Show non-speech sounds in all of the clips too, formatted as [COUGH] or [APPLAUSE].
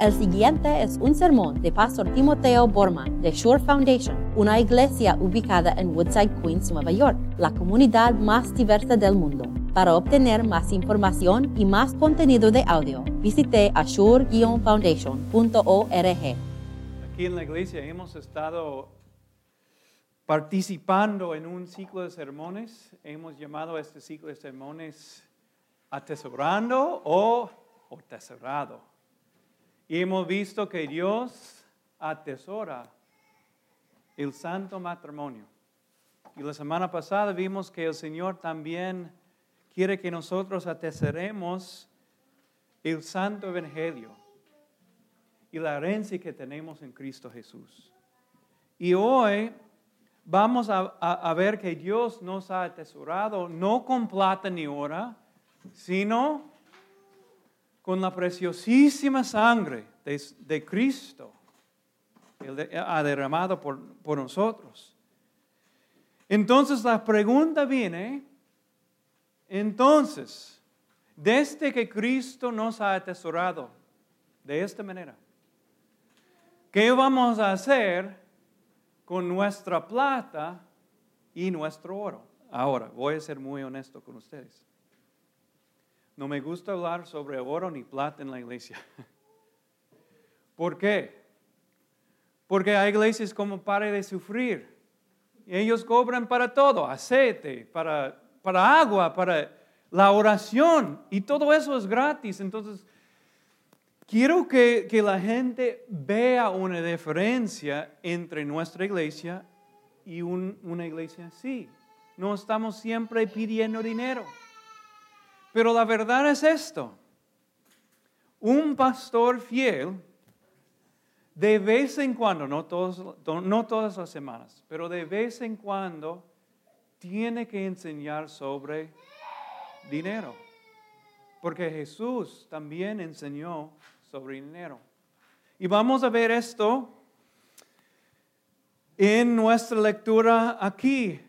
El siguiente es un sermón de Pastor Timoteo Borman de Shore Foundation, una iglesia ubicada en Woodside, Queens, Nueva York, la comunidad más diversa del mundo. Para obtener más información y más contenido de audio, visite ashore-foundation.org. Aquí en la iglesia hemos estado participando en un ciclo de sermones. Hemos llamado a este ciclo de sermones atesorando o, o tesorado. Y hemos visto que Dios atesora el santo matrimonio. Y la semana pasada vimos que el Señor también quiere que nosotros atesoremos el santo evangelio y la herencia que tenemos en Cristo Jesús. Y hoy vamos a, a, ver que Dios nos ha atesorado no con plata ni oro, sino con la preciosísima sangre de, Cristo, Él ha derramado por, por nosotros. Entonces la pregunta viene, entonces, desde que Cristo nos ha atesorado de esta manera, ¿qué vamos a hacer con nuestra plata y nuestro oro? Ahora, voy a ser muy honesto con ustedes. No me gusta hablar sobre oro ni plata en la iglesia. [LAUGHS] ¿Por qué? Porque hay iglesias como Pare de Sufrir. Ellos cobran para todo, aceite, para, para agua, para la oración. Y todo eso es gratis. Entonces, quiero que, que la gente vea una diferencia entre nuestra iglesia y un, una iglesia así. No estamos siempre pidiendo dinero. Pero la verdad es esto. Un pastor fiel, de vez en cuando, no, todas las semanas, pero de vez en cuando, tiene que enseñar sobre dinero. Porque Jesús también enseñó sobre dinero. Y vamos a ver esto en nuestra lectura aquí.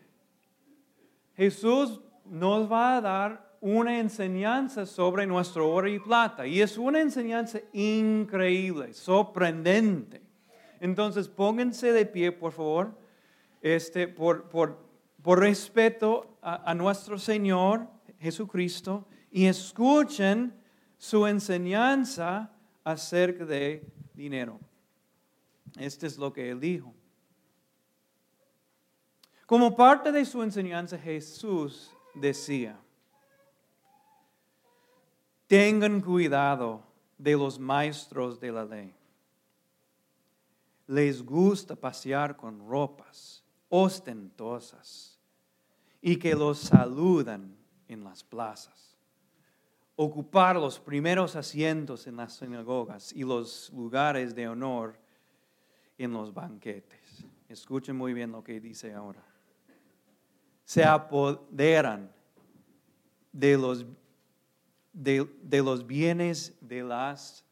Jesús nos va a dar una enseñanza sobre nuestro oro y plata. Y es una enseñanza increíble, sorprendente. Entonces, pónganse de pie, por favor, este, por, por, por respeto a, a nuestro Señor Jesucristo y escuchen su enseñanza acerca de dinero. Este es lo que él dijo. Como parte de su enseñanza, Jesús decía, Tengan cuidado de los maestros de la ley. Les gusta pasear con ropas ostentosas y que los saludan en las plazas. Ocupar los primeros asientos en las sinagogas y los lugares de honor en los banquetes. Escuchen muy bien lo que dice ahora. Se apoderan de los de, los bienes de las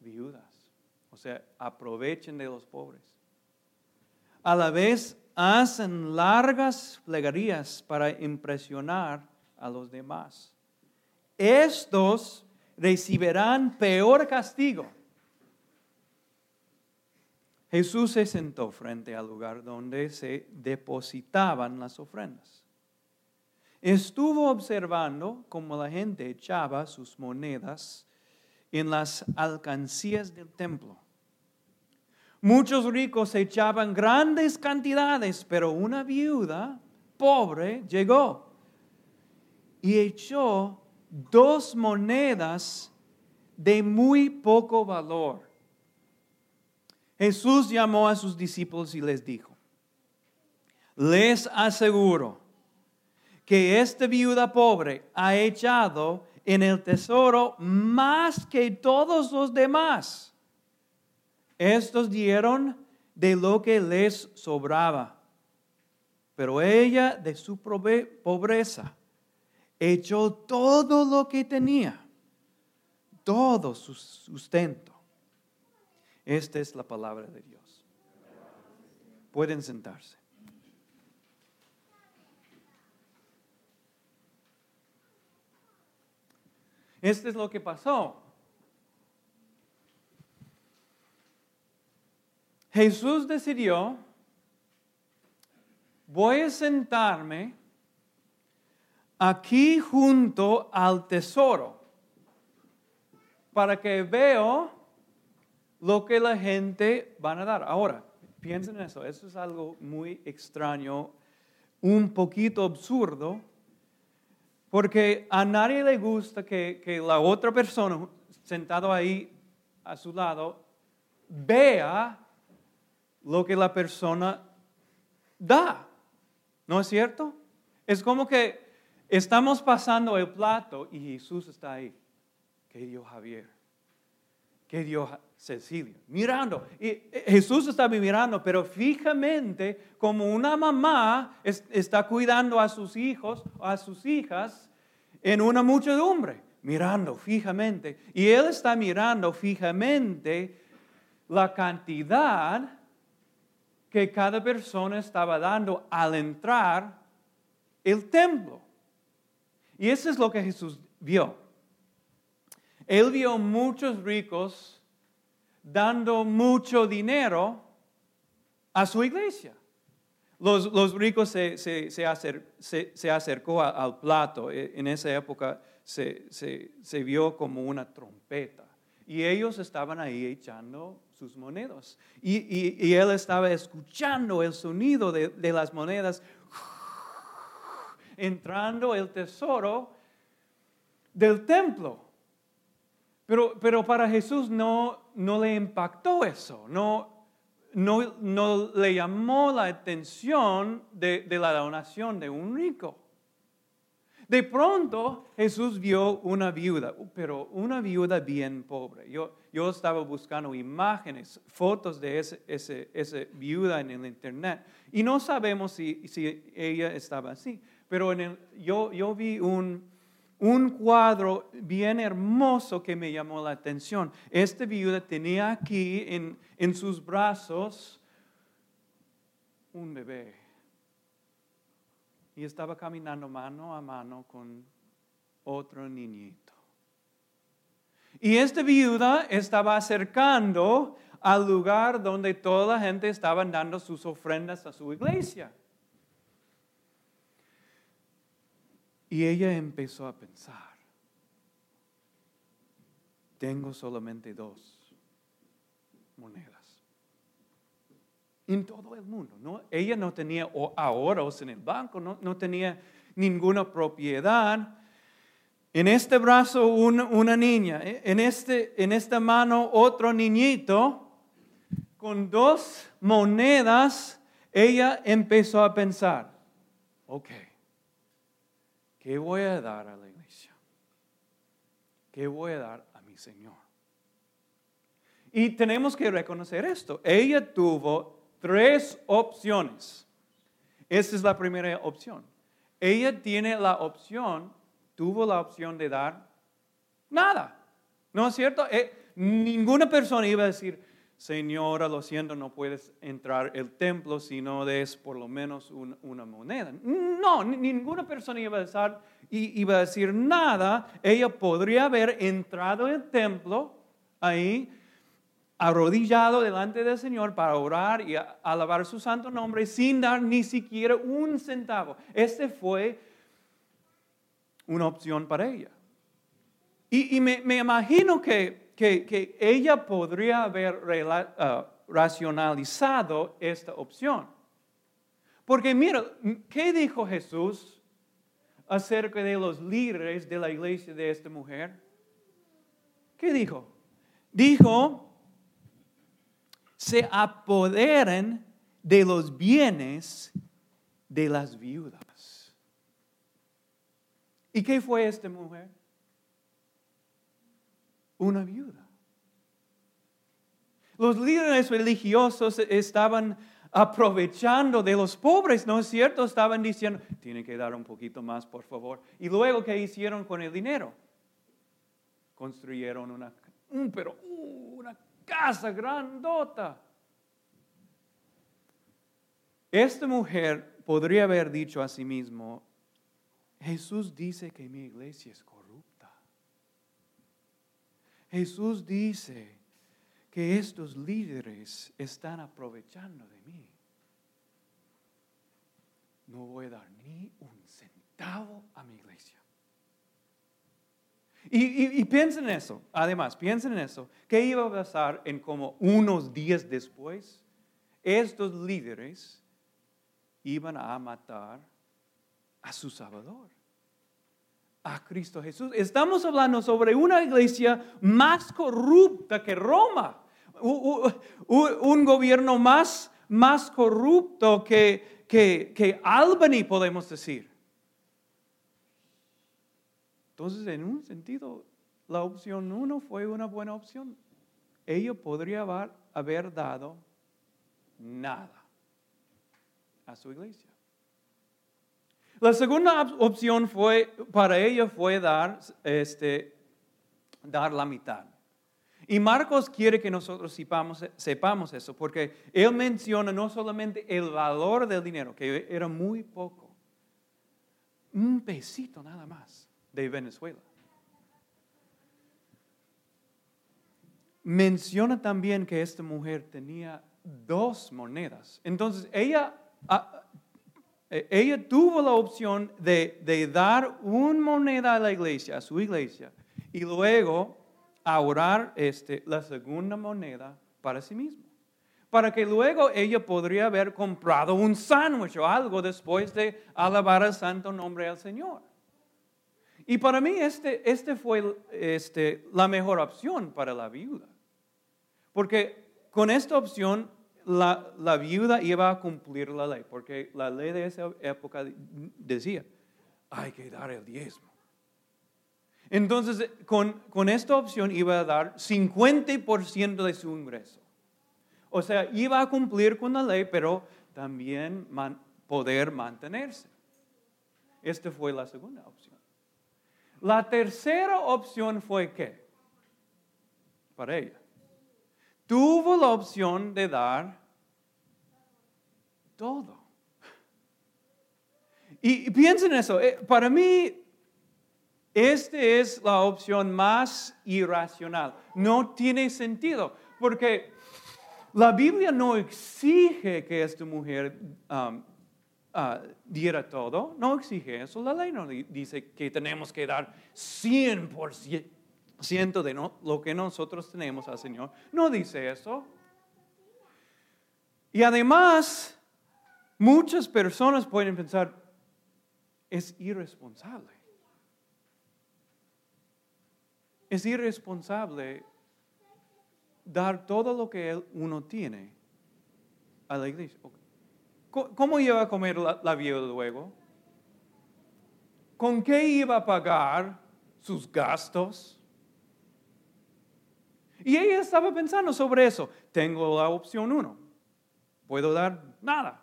viudas. O sea, aprovechen de los pobres. A la vez hacen largas plegarias para impresionar a los demás. Estos recibirán peor castigo. Jesús se sentó frente al lugar donde se depositaban las ofrendas estuvo observando cómo la gente echaba sus monedas en las alcancías del templo. Muchos ricos echaban grandes cantidades, pero una viuda pobre llegó y echó dos monedas de muy poco valor. Jesús llamó a sus discípulos y les dijo, les aseguro, que esta viuda pobre ha echado en el tesoro más que todos los demás. Estos dieron de lo que les sobraba, pero ella de su pobreza echó todo lo que tenía, todo su sustento. Esta es la palabra de Dios. Pueden sentarse. Esto es lo que pasó. Jesús decidió, voy a sentarme aquí junto al tesoro para que veo lo que la gente van a dar. Ahora, piensen en eso, eso es algo muy extraño, un poquito absurdo, porque a nadie le gusta que, que la otra persona sentado ahí a su lado vea lo que la persona da. ¿No es cierto? Es como que estamos pasando el plato y Jesús está ahí. ¿Qué dio Javier? ¿Qué Cecilia? Mirando. Y eh, Jesús está mirando, pero fijamente, como una mamá está cuidando a sus hijos a sus hijas en una muchedumbre, mirando fijamente. Y Él está mirando fijamente la cantidad que cada persona estaba dando al entrar el templo. Y eso es lo que Jesús vio. Él vio muchos ricos dando mucho dinero a su iglesia. Los, ricos se, se, acercó al plato. E, en esa época se, vio como una trompeta. Y ellos estaban ahí echando sus monedas. Y, él estaba escuchando el sonido de, de las monedas [LAUGHS] entrando el tesoro del templo. Pero, pero para Jesús no, no le impactó eso, no, no, no le llamó la atención de, la donación de un rico. De pronto Jesús vio una viuda, pero una viuda bien pobre. Yo, yo estaba buscando imágenes, fotos de ese, ese, esa viuda en el internet y no sabemos si, si ella estaba así. Pero en el, yo, yo vi un, un cuadro bien hermoso que me llamó la atención. Esta viuda tenía aquí en, en sus brazos un bebé. Y estaba caminando mano a mano con otro niñito. Y esta viuda estaba acercando al lugar donde toda la gente estaba dando sus ofrendas a su iglesia. Y ella empezó a pensar, tengo solamente dos monedas. En todo el mundo. ¿no? Ella no tenía ahorros en el banco, no, no tenía ninguna propiedad. En este brazo una niña, ¿eh? en, este, en esta mano otro niñito, con dos monedas, ella empezó a pensar, ok, ¿Qué voy a dar a la iglesia? ¿Qué voy a dar a mi Señor? Y tenemos que reconocer esto. Ella tuvo tres opciones. Esta es la primera opción. Ella tiene la opción, tuvo la opción de dar nada. ¿No es cierto? Eh, ninguna persona iba a decir, Señora, lo siento, no puedes entrar el templo si no des por lo menos una moneda. No, ninguna persona iba a, decir, iba a decir nada. Ella podría haber entrado el templo ahí, arrodillado delante del Señor para orar y alabar su santo nombre sin dar ni siquiera un centavo. Este fue una opción para ella. Y, me imagino que que, ella podría haber uh, racionalizado esta opción. Porque mira, ¿qué dijo Jesús acerca de los líderes de la iglesia de esta mujer? ¿Qué dijo? Dijo, se apoderen de los bienes de las viudas. ¿Y qué fue esta mujer? Una viuda. Los líderes religiosos estaban aprovechando de los pobres, ¿no es cierto? Estaban diciendo, tienen que dar un poquito más, por favor. Y luego, ¿qué hicieron con el dinero? Construyeron una, pero, uh, una casa grandota. Esta mujer podría haber dicho a sí mismo, Jesús dice que mi iglesia es Jesús dice que estos líderes están aprovechando de mí. No voy a dar ni un centavo a mi iglesia. Y, piensen en eso, además, piensen en eso. ¿Qué iba a pasar en como unos días después? Estos líderes iban a matar a su Salvador, a Cristo Jesús. Estamos hablando sobre una iglesia más corrupta que Roma un gobierno más, más corrupto que, que, que Albany, podemos decir. Entonces, en un sentido, la opción uno fue una buena opción. Ella podría haber, haber dado nada a su iglesia. La segunda opción fue, para ella fue dar, este, dar la mitad. Y Marcos quiere que nosotros sepamos, eso, porque él menciona no solamente el valor del dinero, que era muy poco, un pesito nada más de Venezuela. Menciona también que esta mujer tenía dos monedas. Entonces, ella, ah, ella tuvo la opción de, de dar una moneda a la iglesia, a su iglesia, y luego ahorrar este, la segunda moneda para sí mismo. Para que luego ella podría haber comprado un sándwich o algo después de alabar el santo nombre al Señor. Y para mí este, este fue este, la mejor opción para la viuda. Porque con esta opción la, la, viuda iba a cumplir la ley, porque la ley de esa época decía, hay que dar el diezmo. Entonces, con, esta opción iba a dar 50% de su ingreso. O sea, iba a cumplir con la ley, pero también poder mantenerse. Esta fue la segunda opción. La tercera opción fue qué? Para ella. Tuvo la opción de dar todo. Y, piensen eso. Eh, para mí, esta es la opción más irracional. No tiene sentido, porque la Biblia no exige que esta mujer um, uh, diera todo, no exige eso. La ley no dice que tenemos que dar 100% de lo que nosotros tenemos al Señor. No dice eso. Y además, muchas personas pueden pensar, es irresponsable. Es irresponsable dar todo lo que uno tiene a la iglesia. ¿Cómo iba a comer la, viuda luego? ¿Con qué iba a pagar sus gastos? Y ella estaba pensando sobre eso. Tengo la opción uno, puedo dar nada.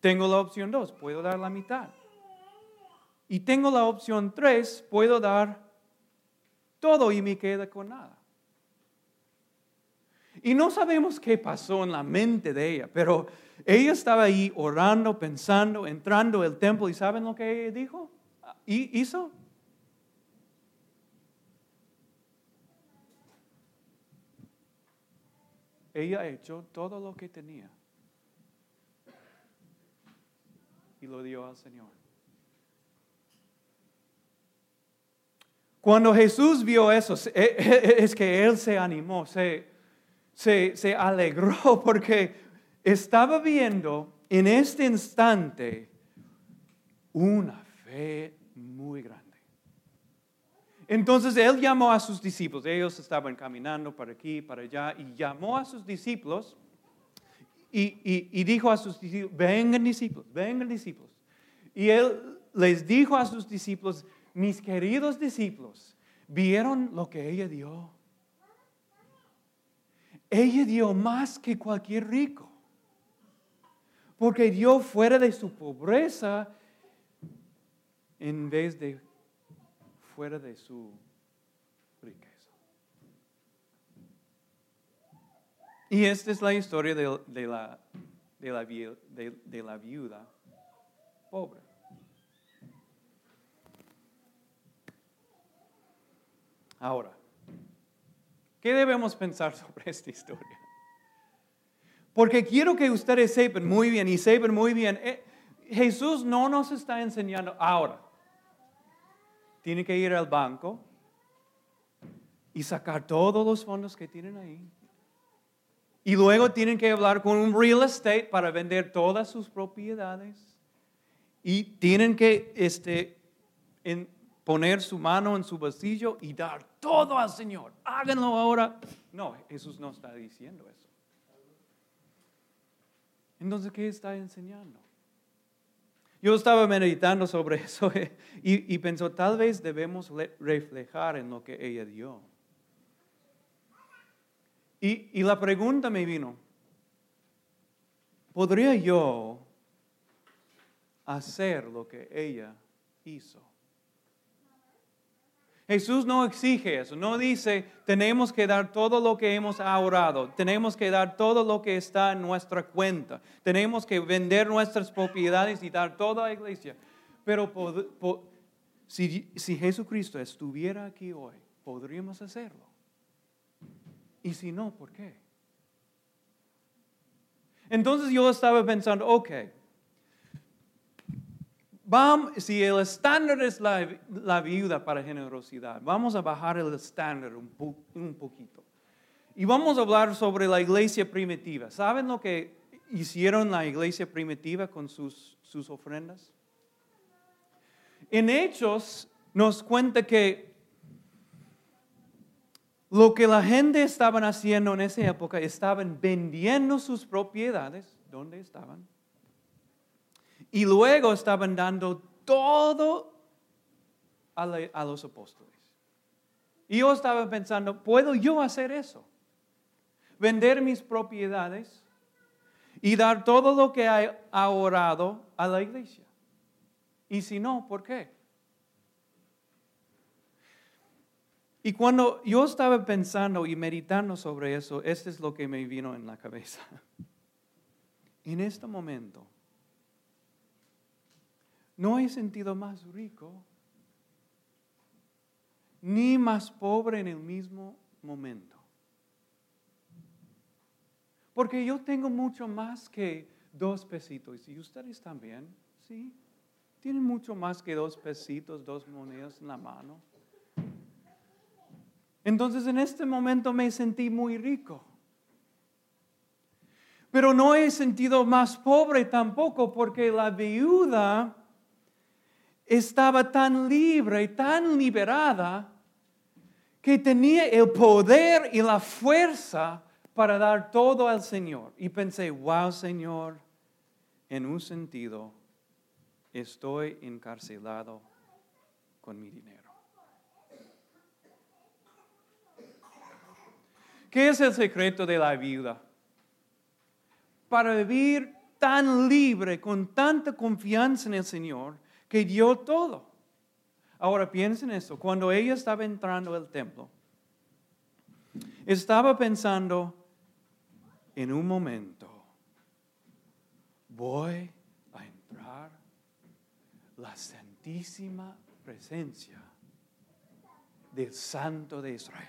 Tengo la opción dos, puedo dar la mitad. Y tengo la opción tres, puedo dar todo y me queda con nada. Y no sabemos qué pasó en la mente de ella, pero ella estaba ahí orando, pensando, entrando al templo y ¿saben lo que ella dijo? ¿Y hizo? Ella echó todo lo que tenía y lo dio al Señor. Cuando Jesús vio eso, e, e, es que Él se animó, se, se, alegró [LAUGHS] porque estaba viendo en este instante una fe muy grande. Entonces Él llamó a sus discípulos, ellos estaban caminando para aquí, para allá, y llamó a sus discípulos y, dijo a sus discípulos, vengan discípulos, vengan discípulos. Y Él les dijo a sus discípulos, mis queridos discípulos, ¿vieron lo que ella dio? Ella dio más que cualquier rico, porque dio fuera de su pobreza en vez de fuera de su riqueza. Y esta es la historia de, la, la viuda pobre. Ahora, ¿Qué debemos pensar [LAUGHS] sobre esta historia? Porque quiero que ustedes sepan muy bien y sepan muy bien, eh, Jesús no nos está enseñando ahora. Tiene que ir al banco y sacar todos los fondos que tienen ahí. Y luego tienen que hablar con un real estate para vender todas sus propiedades. Y tienen que este, poner su mano en su bolsillo y dar todo al Señor. Háganlo ahora. No, Jesús no está diciendo eso. Entonces, ¿qué está enseñando? Yo estaba meditando sobre [LAUGHS] eso y, y pensó, tal vez debemos reflejar en lo que ella dio. Y, y la pregunta me vino, ¿podría yo hacer lo que ella hizo? Jesús no exige eso, no dice tenemos que dar todo lo que hemos ahorrado, tenemos que dar todo lo que está en nuestra cuenta, tenemos que vender nuestras propiedades y dar todo a la iglesia. Pero si, si Jesucristo estuviera aquí hoy, podríamos hacerlo. Y si no, ¿por qué? Entonces yo estaba pensando, ok, si el estándar es la, viuda para generosidad, vamos a bajar el estándar un, un poquito. Y vamos a hablar sobre la iglesia primitiva. ¿Saben lo que hicieron la iglesia primitiva con sus, sus ofrendas? En Hechos nos cuenta que lo que la gente estaban haciendo en esa época, estaban vendiendo sus propiedades, ¿dónde estaban? Y luego estaban dando todo a, los apóstoles. Y yo estaba pensando, ¿puedo yo hacer eso? Vender mis propiedades y dar todo lo que he ahorrado a la iglesia. Y si no, ¿por qué? Y cuando yo estaba pensando y meditando sobre eso, esto es lo que me vino en la cabeza. En este momento, no he sentido más rico ni más pobre en el mismo momento. Porque yo tengo mucho más que dos pesitos. Y ustedes también, ¿sí? Tienen mucho más que dos pesitos, dos monedas en la mano. Entonces en este momento me sentí muy rico. Pero no he sentido más pobre tampoco porque la viuda estaba tan libre y tan liberada que tenía el poder y la fuerza para dar todo al Señor. Y pensé, wow Señor, en un sentido, estoy encarcelado con mi dinero. ¿Qué es el secreto de la viuda? Para vivir tan libre, con tanta confianza en el Señor, que dio todo. Ahora piensen esto, cuando ella estaba entrando al templo, estaba pensando en un momento, voy a entrar la santísima presencia del Santo de Israel.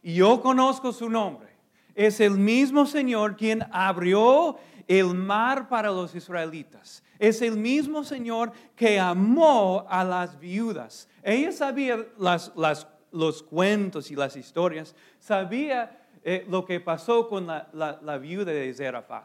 Y yo conozco su nombre. Es el mismo Señor quien abrió el mar para los israelitas. Es el mismo Señor que amó a las viudas. Ella sabía los cuentos y las historias, sabía eh, lo que pasó con la, viuda de Zerafat.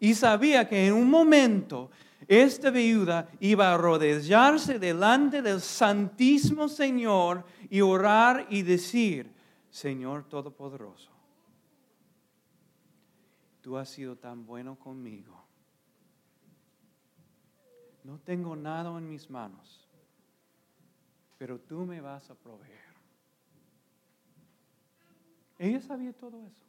Y sabía que en un momento esta viuda iba a rodearse delante del Santísimo Señor y orar y decir, Señor Todopoderoso, tú has sido tan bueno conmigo. No tengo nada en mis manos, pero tú me vas a proveer. Ella sabía todo eso.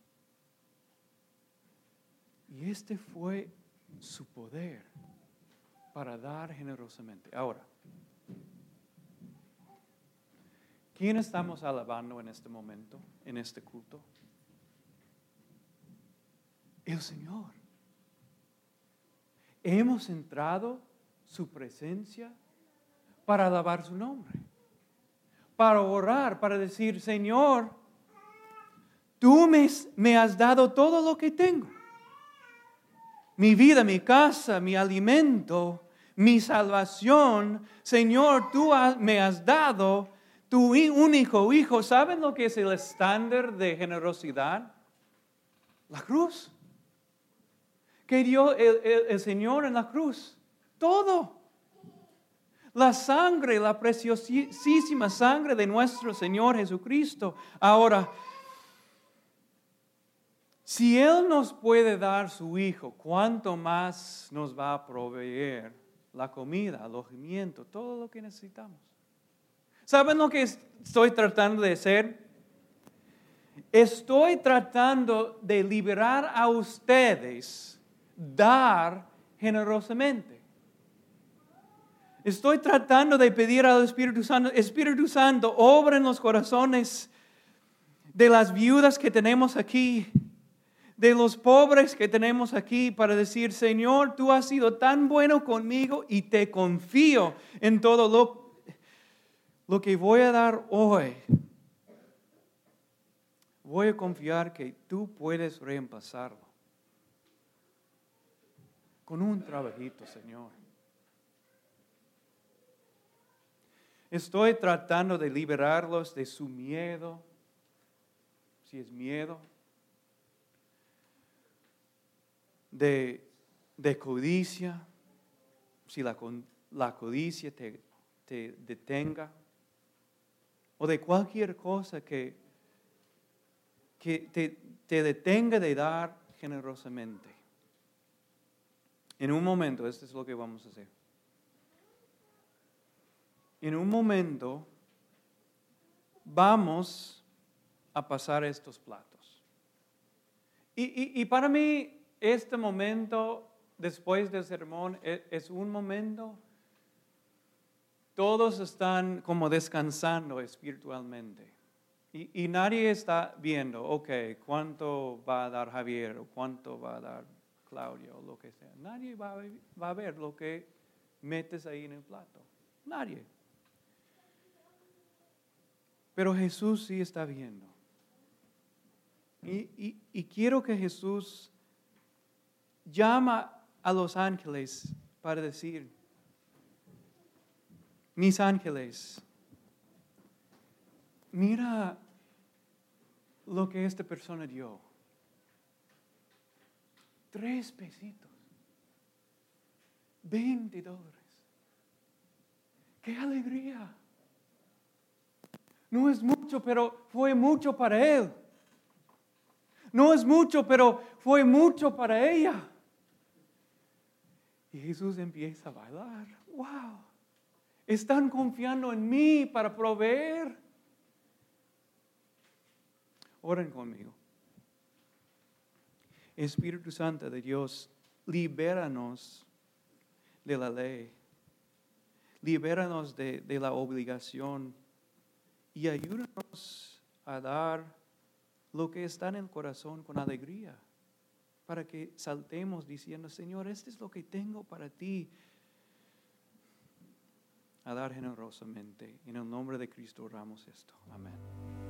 Y este fue su poder para dar generosamente. Ahora, ¿quién estamos alabando en este momento, en este culto? el Señor. Hemos entrado su presencia para alabar su nombre. para orar, para decir, Señor, tú me, has dado todo lo que tengo. Mi vida, mi casa, mi alimento, mi salvación. Señor, tú me has dado tu único hijo. ¿Saben lo que es el estándar de generosidad? La cruz. Que dio el, Señor en la cruz. Todo. La sangre, la preciosísima sangre de nuestro Señor Jesucristo. Ahora, si Él nos puede dar su Hijo, ¿cuánto más nos va a proveer la comida, alojamiento, todo lo que necesitamos? ¿Saben lo que estoy tratando de hacer? Estoy tratando de liberar a ustedes, dar generosamente. Estoy tratando de pedir al Espíritu Santo, Espíritu Santo, obra en los corazones de las viudas que tenemos aquí, de los pobres que tenemos aquí, para decir, Señor, tú has sido tan bueno conmigo y te confío en todo lo lo que voy a dar hoy, voy a confiar que tú puedes reemplazarlo con un trabajito, Señor. Estoy tratando de liberarlos de su miedo, si es miedo, de, codicia, si la, la codicia te, te detenga o de cualquier cosa que, que te, te detenga de dar generosamente. En un momento, esto es lo que vamos a hacer. En un momento vamos a pasar estos platos. Y, y, y, para mí, este momento después del sermón es, es un momento todos están como descansando espiritualmente. Y, nadie está viendo, ok, cuánto va a dar Javier o cuánto va a dar Claudio o lo que sea. Nadie va va a ver lo que metes ahí en el plato. Nadie. Pero Jesús sí está viendo. Y, y, quiero que Jesús llama a los ángeles para decir, mis ángeles, mira lo que esta persona dio. Tres pesitos. Veinte dólares. ¡Qué alegría! No es mucho, pero fue mucho para él. No es mucho, pero fue mucho para ella. Y Jesús empieza a bailar. ¡Wow! Están confiando en mí para proveer. Oren conmigo. Espíritu Santo de Dios, libéranos de la ley. Libéranos de, de la obligación y ayúdanos a dar lo que está en el corazón con alegría, para que saltemos diciendo, Señor, este es lo que tengo para ti a dar generosamente. En el nombre de Cristo oramos esto. Amén.